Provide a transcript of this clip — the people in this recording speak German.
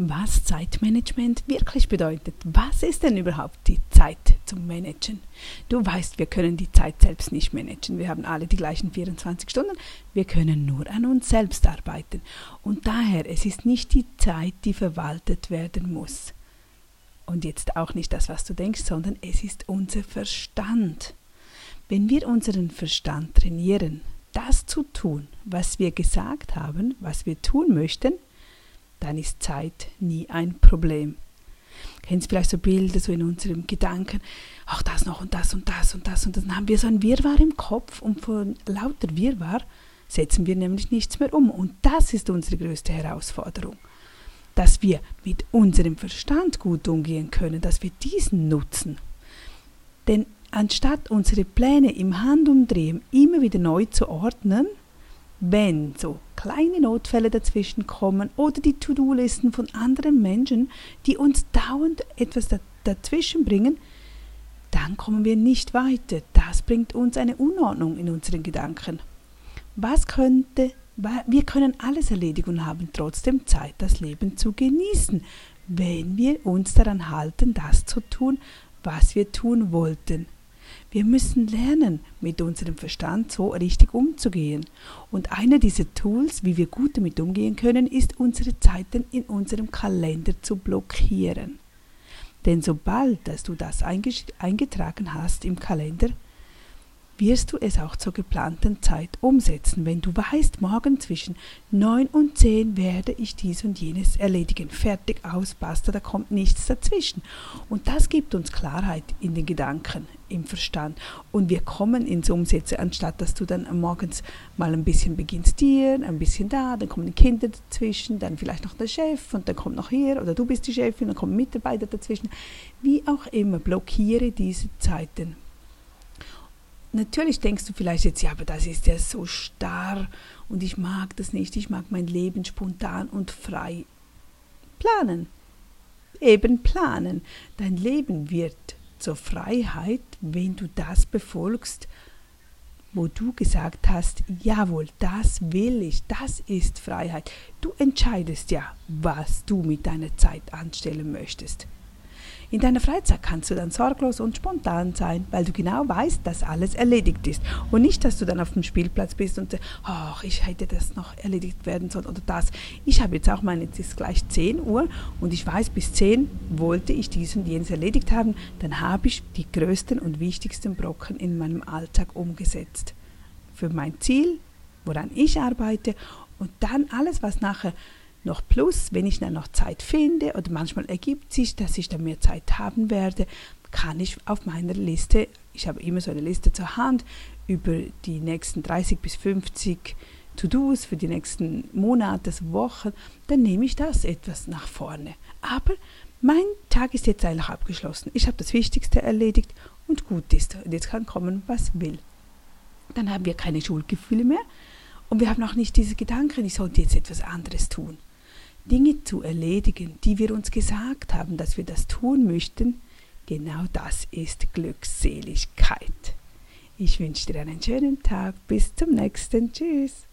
was Zeitmanagement wirklich bedeutet. Was ist denn überhaupt die Zeit zum Managen? Du weißt, wir können die Zeit selbst nicht managen. Wir haben alle die gleichen 24 Stunden. Wir können nur an uns selbst arbeiten. Und daher, es ist nicht die Zeit, die verwaltet werden muss. Und jetzt auch nicht das, was du denkst, sondern es ist unser Verstand. Wenn wir unseren Verstand trainieren, das zu tun, was wir gesagt haben, was wir tun möchten, dann ist Zeit nie ein Problem. Kennst vielleicht so Bilder so in unserem Gedanken, ach das noch und das und das und das und dann haben wir so ein Wirrwarr im Kopf und von lauter Wirrwarr setzen wir nämlich nichts mehr um und das ist unsere größte Herausforderung, dass wir mit unserem Verstand gut umgehen können, dass wir diesen nutzen. Denn anstatt unsere Pläne im Handumdrehen immer wieder neu zu ordnen, wenn so kleine Notfälle dazwischen kommen oder die To-Do-Listen von anderen Menschen, die uns dauernd etwas dazwischen bringen, dann kommen wir nicht weiter. Das bringt uns eine Unordnung in unseren Gedanken. Was könnte, wir können alles erledigen und haben trotzdem Zeit, das Leben zu genießen, wenn wir uns daran halten, das zu tun, was wir tun wollten. Wir müssen lernen, mit unserem Verstand so richtig umzugehen. Und einer dieser Tools, wie wir gut damit umgehen können, ist unsere Zeiten in unserem Kalender zu blockieren. Denn sobald dass du das eingetragen hast im Kalender, wirst du es auch zur geplanten Zeit umsetzen. Wenn du weißt, morgen zwischen 9 und 10 werde ich dies und jenes erledigen. Fertig, aus, basta, da kommt nichts dazwischen. Und das gibt uns Klarheit in den Gedanken, im Verstand. Und wir kommen ins Umsetzen, anstatt dass du dann morgens mal ein bisschen beginnst dir, ein bisschen da, dann kommen die Kinder dazwischen, dann vielleicht noch der Chef und dann kommt noch hier oder du bist die Chefin, dann kommen Mitarbeiter dazwischen. Wie auch immer, blockiere diese Zeiten natürlich denkst du vielleicht jetzt, ja, aber das ist ja so starr und ich mag das nicht, ich mag mein Leben spontan und frei planen. Eben planen. Dein Leben wird zur Freiheit, wenn du das befolgst, wo du gesagt hast, jawohl, das will ich, das ist Freiheit. Du entscheidest ja, was du mit deiner Zeit anstellen möchtest. In deiner Freizeit kannst du dann sorglos und spontan sein, weil du genau weißt, dass alles erledigt ist. Und nicht, dass du dann auf dem Spielplatz bist und ach, ich hätte das noch erledigt werden sollen oder das. Ich habe jetzt auch meine, jetzt ist gleich 10 Uhr und ich weiß, bis 10 wollte ich dies und jenes erledigt haben. Dann habe ich die größten und wichtigsten Brocken in meinem Alltag umgesetzt. Für mein Ziel, woran ich arbeite und dann alles, was nachher noch plus, wenn ich dann noch Zeit finde oder manchmal ergibt sich, dass ich dann mehr Zeit haben werde, kann ich auf meiner Liste, ich habe immer so eine Liste zur Hand über die nächsten 30 bis 50 To-Dos für die nächsten Monate, Wochen, dann nehme ich das etwas nach vorne. Aber mein Tag ist jetzt eigentlich abgeschlossen. Ich habe das Wichtigste erledigt und gut ist. Und jetzt kann kommen, was will. Dann haben wir keine Schuldgefühle mehr und wir haben auch nicht diese Gedanken, ich sollte jetzt etwas anderes tun. Dinge zu erledigen, die wir uns gesagt haben, dass wir das tun möchten, genau das ist Glückseligkeit. Ich wünsche dir einen schönen Tag. Bis zum nächsten. Tschüss.